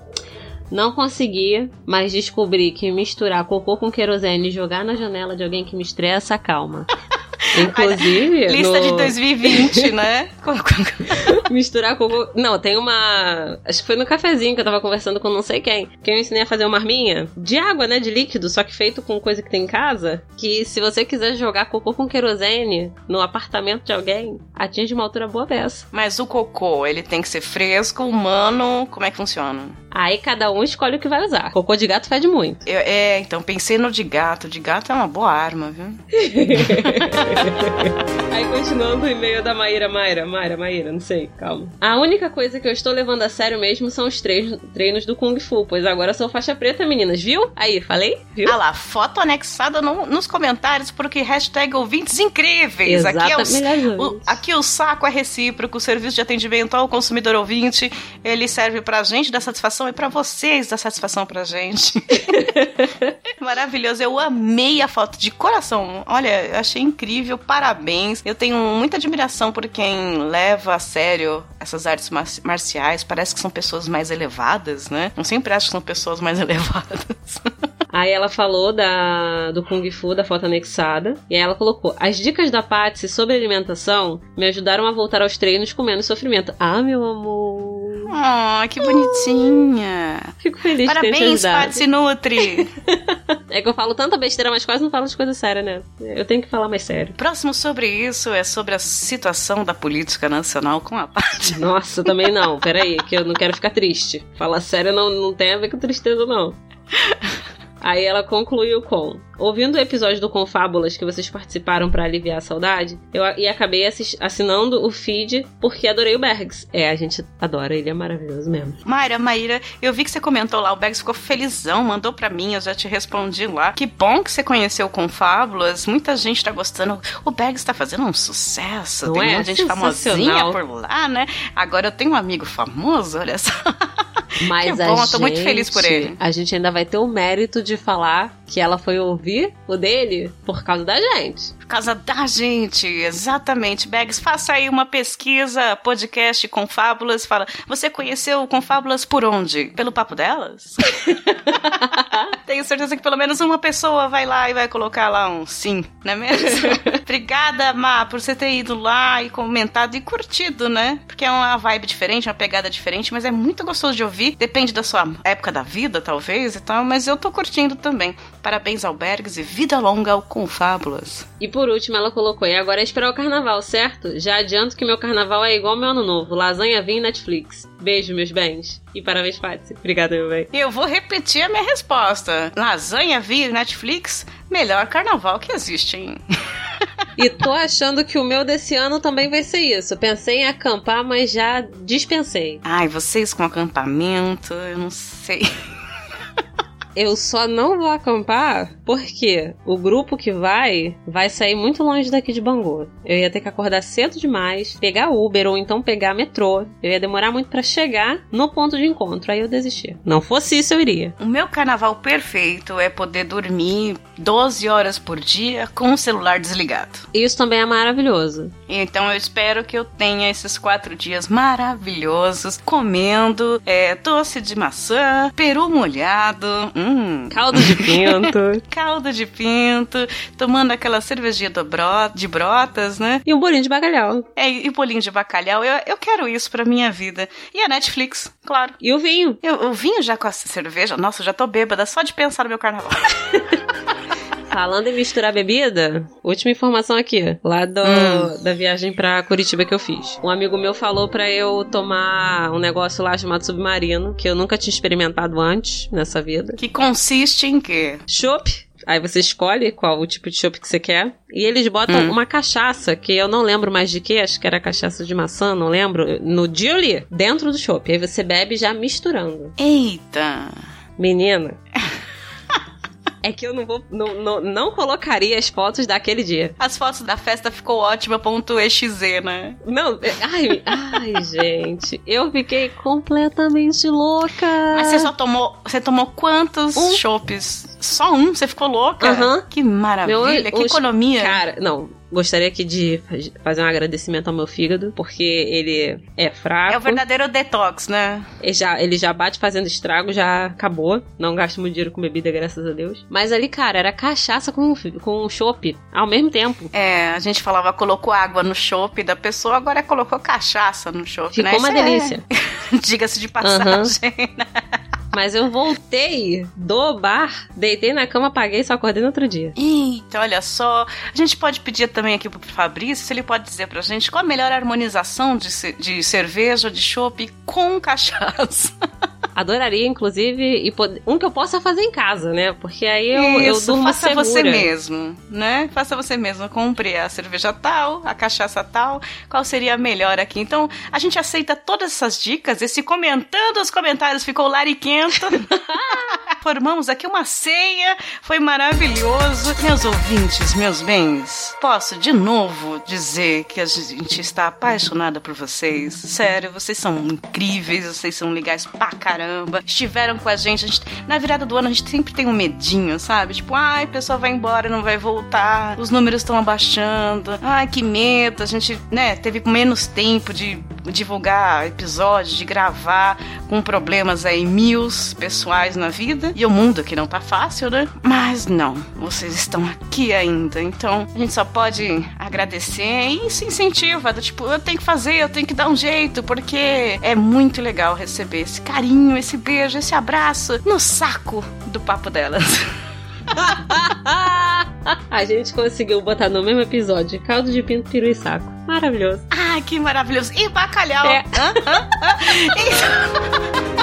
Não consegui, mas descobri que misturar cocô com querosene e jogar na janela de alguém que me estressa, calma. Inclusive. Lista no... de 2020, né? Misturar cocô. Não, tem uma. Acho que foi no cafezinho que eu tava conversando com não sei quem. Que eu ensinei a fazer uma arminha de água, né? De líquido, só que feito com coisa que tem em casa. Que se você quiser jogar cocô com querosene no apartamento de alguém, atinge uma altura boa dessa. Mas o cocô, ele tem que ser fresco, humano. Como é que funciona? Aí cada um escolhe o que vai usar. Cocô de gato fede muito. Eu- é, então pensei no de gato. De gato é uma boa arma, viu? Música Aí continuando o e-mail da Maíra, Maíra, Maíra, Maíra, não sei, calma. A única coisa que eu estou levando a sério mesmo são os treinos, treinos do Kung Fu, pois agora sou faixa preta, meninas, viu? Aí, falei? Viu? Ah lá, foto anexada no- nos comentários, porque hashtag ouvintes incríveis. Aqui, é o, o, aqui o saco é recíproco, o serviço de atendimento ao consumidor ouvinte, ele serve pra gente dar satisfação e pra vocês dar satisfação pra gente. Maravilhoso, eu amei a foto de coração. Olha, eu achei incrível, parabéns. Eu tenho muita admiração por quem leva a sério essas artes mar- marciais. Parece que são pessoas mais elevadas, né? Eu sempre acho que são pessoas mais elevadas. Aí ela falou da, do Kung Fu, da foto anexada. E aí ela colocou: As dicas da Patsy sobre alimentação me ajudaram a voltar aos treinos com menos sofrimento. Ah, meu amor. Oh, que bonitinha. Fico feliz de ter te ajudado. Patsy Nutri. É que eu falo tanta besteira, mas quase não falo de coisa séria, né? Eu tenho que falar mais sério. Próximo sobre isso é sobre a situação da política nacional com a Patsy. Nossa, também não. Peraí, que eu não quero ficar triste. Falar sério não, não tem a ver com tristeza, não. Aí ela concluiu com: Ouvindo o episódio do Confábulas que vocês participaram pra aliviar a saudade, eu e acabei assinando o feed porque adorei o Bergs. É, a gente adora, ele é maravilhoso mesmo. Mayra, Maíra, eu vi que você comentou lá, o Bags ficou felizão, mandou pra mim, eu já te respondi lá. Que bom que você conheceu com Fábulas, muita gente tá gostando. O Bags tá fazendo um sucesso, Não tem é? muita gente famosinha por lá, né? Agora eu tenho um amigo famoso, olha só. Mas Que a bom, eu tô muito feliz por ele. A gente ainda vai ter o mérito de falar que ela foi ouvir o dele por causa da gente. Por causa da gente, exatamente. Bags, faça aí uma pesquisa, podcast com fábulas. Fala, você conheceu com fábulas por onde? Pelo papo delas? Tenho certeza que pelo menos uma pessoa vai lá e vai colocar lá um sim, não é mesmo? Obrigada, Má, por você ter ido lá e comentado e curtido, né? Porque é uma vibe diferente, uma pegada diferente, mas é muito gostoso de ouvir. Depende da sua época da vida, talvez e tal, mas eu tô curtindo também. Parabéns ao Bergs e vida longa ao Confábulas. E por último, ela colocou: e agora é esperar o carnaval, certo? Já adianto que meu carnaval é igual meu ano novo: lasanha, vinho e Netflix. Beijo, meus bens. E parabéns, Patsy. Obrigada, meu bem. E eu vou repetir a minha resposta. Lasanha, vinho, Netflix, melhor carnaval que existe, hein? E tô achando que o meu desse ano também vai ser isso. Pensei em acampar, mas já dispensei. Ai, vocês com acampamento, eu não sei. Eu só não vou acampar porque o grupo que vai vai sair muito longe daqui de Bangu. Eu ia ter que acordar cedo demais, pegar Uber ou então pegar metrô. Eu ia demorar muito pra chegar no ponto de encontro. Aí eu desisti. Não fosse isso, eu iria. O meu carnaval perfeito é poder dormir 12 horas por dia com o celular desligado. Isso também é maravilhoso. Então eu espero que eu tenha esses quatro dias maravilhosos comendo é, doce de maçã, peru molhado, hum, Caldo de pinto. caldo de pinto, tomando aquela cervejinha do bro- de brotas, né? e um bolinho de bacalhau. É, e bolinho de bacalhau. Eu, eu quero isso pra minha vida. E a Netflix, claro. E o vinho. Eu, eu vinho já com a cerveja. Nossa, eu já tô bêbada só de pensar no meu carnaval. Falando em misturar bebida, última informação aqui, lá do, Hum. da viagem pra Curitiba que eu fiz. Um amigo meu falou pra eu tomar um negócio lá chamado submarino, que eu nunca tinha experimentado antes nessa vida. que consiste em quê? Chopp. Aí você escolhe qual o tipo de chopp que você quer. E eles botam Hum. uma cachaça, que eu não lembro mais de que, acho que era cachaça de maçã, não lembro, no Julie, dentro do chopp. Aí você bebe já misturando. Eita! Menina. É que eu não vou. Não, não, não colocaria as fotos daquele dia. As fotos da festa ficou ótima, ponto .exe, né? Não, é- ai, ai, gente. Eu fiquei completamente louca. Mas você só tomou. Você tomou quantos Um. chopes? Só um? Você ficou louca? Aham. Que maravilha, Meu, que os- economia. Cara, não. Gostaria aqui de fazer um agradecimento ao meu fígado, porque ele é fraco. É o verdadeiro detox, né? Ele já, ele já bate fazendo estrago, já acabou. Não gasto muito dinheiro com bebida, graças a Deus. Mas ali, cara, era cachaça com, com chopp ao mesmo tempo. É, a gente falava, colocou água no chopp da pessoa, agora colocou cachaça no chopp, Ficou né? uma Isso é- delícia. Diga-se de passagem. né? Mas eu voltei do bar, deitei na cama, apaguei e só acordei no outro dia. Eita, olha só. A gente pode pedir também aqui pro Fabrício se ele pode dizer pra gente qual a melhor harmonização de, de cerveja, de chopp com cachaça. Adoraria, inclusive, e pod- um que eu possa fazer em casa, né? Porque aí eu, eu Isso, durmo faça segura. você mesmo, né? Faça você mesmo. Compre a cerveja tal, a cachaça tal. Qual seria a melhor aqui? Então, a gente aceita todas essas dicas. Esse comentando os comentários ficou lariquento. Formamos aqui uma ceia. Foi maravilhoso. Meus ouvintes, meus bens, posso de novo dizer que a gente está apaixonada por vocês. Sério, vocês são incríveis, vocês são legais pra caramba. Estiveram com a gente, a gente. Na virada do ano a gente sempre tem um medinho, sabe? Tipo, ai, a pessoa vai embora, não vai voltar. Os números estão abaixando. Ai, que medo. A gente, né, teve menos tempo de divulgar episódios, de gravar com problemas aí mil pessoais na vida. E o mundo que não tá fácil, né? Mas não, vocês estão aqui ainda. Então, a gente só pode agradecer e isso incentiva. Do tipo, eu tenho que fazer, eu tenho que dar um jeito, porque é muito legal receber esse carinho, esse beijo, esse abraço no saco do papo delas. A gente conseguiu botar no mesmo episódio caldo de pinto, peru e saco. Maravilhoso. Ai, que maravilhoso. E bacalhau. É. Hã? Hã? Hã? Isso.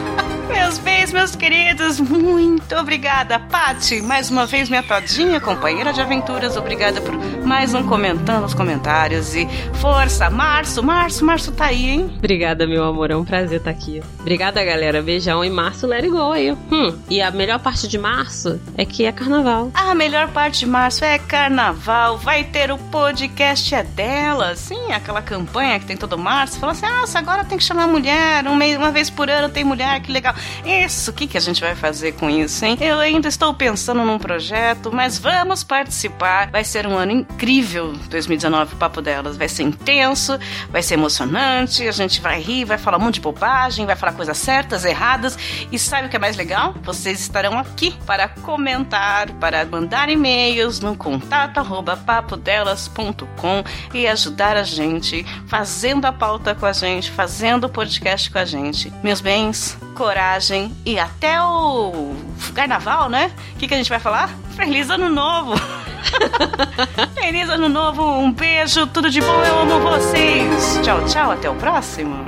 Meus bens, meus queridos, muito obrigada, Pati. Mais uma vez, minha todinha companheira de aventuras. Obrigada por mais um comentando os comentários. E força, Março, Março, Março tá aí, hein? Obrigada, meu amor. É um prazer estar aqui. Obrigada, galera. Beijão. E março, let it go aí. Hum. E a melhor parte de março é que é carnaval. A melhor parte de março é carnaval. Vai ter o podcast é dela. Sim, aquela campanha que tem todo março. Fala assim: nossa, agora tem que chamar mulher. Um mês, uma vez por ano tem mulher, que legal. Isso, o que, que a gente vai fazer com isso, hein? Eu ainda estou pensando num projeto, mas vamos participar. Vai ser um ano incrível 2019, o Papo Delas. Vai ser intenso, vai ser emocionante. A gente vai rir, vai falar um monte de bobagem, vai falar coisas certas, erradas. E sabe o que é mais legal? Vocês estarão aqui para comentar, para mandar e-mails no contato arroba papodelas.com e ajudar a gente, fazendo a pauta com a gente, fazendo o podcast com a gente. Meus bens, coragem e até o carnaval, né? O que, que a gente vai falar? Feliz Ano Novo! Feliz Ano Novo, um beijo, tudo de bom, eu amo vocês! Tchau, tchau, até o próximo!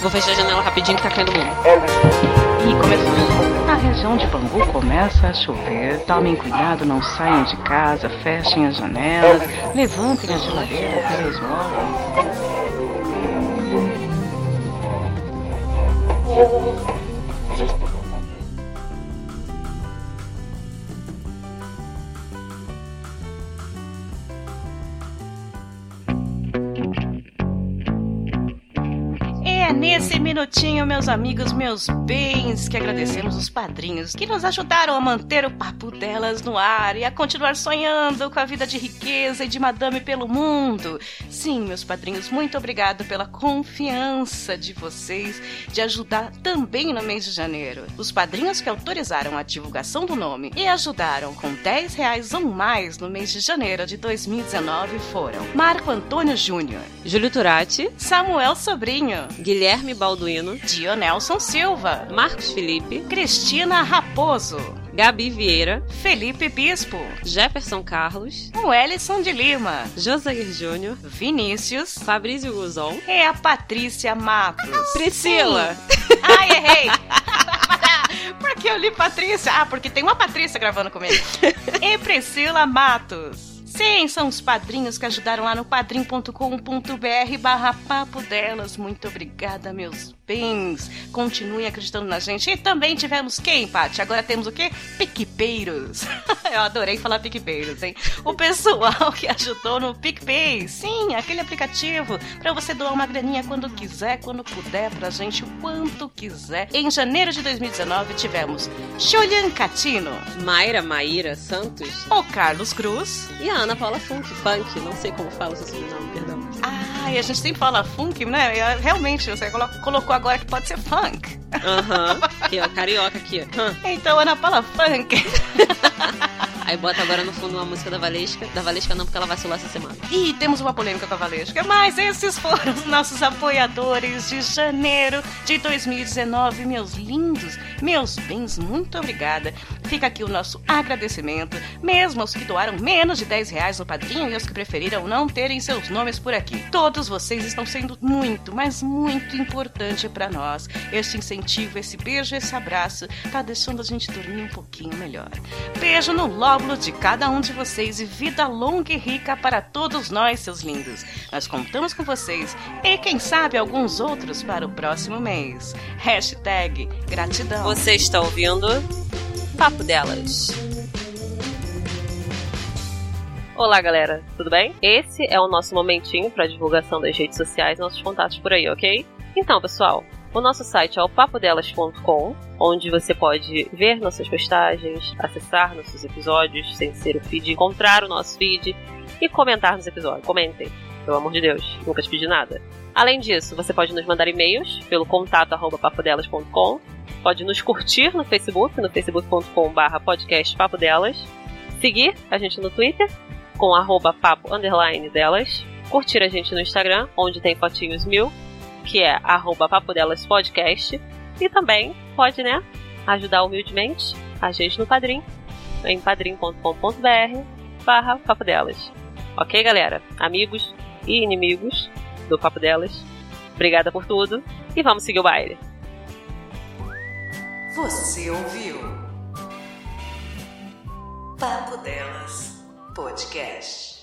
Vou fechar a janela rapidinho que tá caindo mundo. E começou. Na região de Bangu começa a chover. Tomem cuidado, não saiam de casa, fechem as janelas, levantem a geladeira para nesse minutinho, meus amigos, meus bens, que agradecemos os padrinhos que nos ajudaram a manter o papo delas no ar e a continuar sonhando com a vida de riqueza e de madame pelo mundo. Sim, meus padrinhos, muito obrigado pela confiança de vocês de ajudar também no mês de janeiro. Os padrinhos que autorizaram a divulgação do nome e ajudaram com 10 reais ou mais no mês de janeiro de 2019 foram Marco Antônio Júnior, Júlio Turati, Samuel Sobrinho, Guilherme Balduino, Dionelson Silva, Marcos Felipe, Cristina Raposo, Gabi Vieira, Felipe Bispo, Jefferson Carlos, Wellison de Lima, Josair Júnior, Vinícius Fabrício Guzon, e a Patrícia Matos. Priscila. Sim. Ai, errei! Por que eu li Patrícia? Ah, porque tem uma Patrícia gravando comigo. e Priscila Matos. Sim, são os padrinhos que ajudaram lá no padrim.com.br barra papo delas. Muito obrigada, meus bens. Continuem acreditando na gente. E também tivemos quem, Paty? Agora temos o quê? PicPeiros. Eu adorei falar PicPeiros, hein? O pessoal que ajudou no PicPay. Sim, aquele aplicativo para você doar uma graninha quando quiser, quando puder, pra gente, o quanto quiser. Em janeiro de 2019 tivemos Julian Catino, Mayra Maíra Santos, o Carlos Cruz e a Ana Paula Funk, Funk, não sei como fala seu sobrenome, perdão. Ah, e a gente sempre fala funk, né? Realmente, você colocou agora que pode ser funk. Aham, uhum. aqui ó, carioca aqui ó. Então, Ana Paula Funk. Aí bota agora no fundo uma música da Valesca. Da Valesca não, porque ela vacilou essa semana. E temos uma polêmica com a Valesca. Mas esses foram os nossos apoiadores de janeiro de 2019. Meus lindos, meus bens, muito obrigada. Fica aqui o nosso agradecimento, mesmo aos que doaram menos de 10 reais no padrinho e aos que preferiram não terem seus nomes por aqui. Todos vocês estão sendo muito, mas muito importante para nós. Este incentivo, esse beijo, esse abraço, tá deixando a gente dormir um pouquinho melhor. Beijo no lóbulo de cada um de vocês e vida longa e rica para todos nós, seus lindos. Nós contamos com vocês e, quem sabe, alguns outros para o próximo mês. Hashtag gratidão. Você está ouvindo Papo Delas. Olá, galera, tudo bem? Esse é o nosso momentinho para divulgação das redes sociais, nossos contatos por aí, ok? Então, pessoal, o nosso site é o papodelas.com, onde você pode ver nossas postagens, acessar nossos episódios sem ser o feed, encontrar o nosso feed e comentar nos episódios. Comentem, pelo amor de Deus, nunca te pedi nada. Além disso, você pode nos mandar e-mails pelo contato papodelas.com, pode nos curtir no Facebook, no facebook.com.br podcast Papo Delas, seguir a gente no Twitter com arroba papo underline delas, curtir a gente no Instagram, onde tem fotinhos mil, que é arroba Papo Delas Podcast. E também pode, né, ajudar humildemente a gente no Padrim, em padrim.com.br barra Papo Delas. Ok, galera? Amigos e inimigos do Papo Delas, obrigada por tudo e vamos seguir o baile. Você ouviu? Papo Delas Podcast.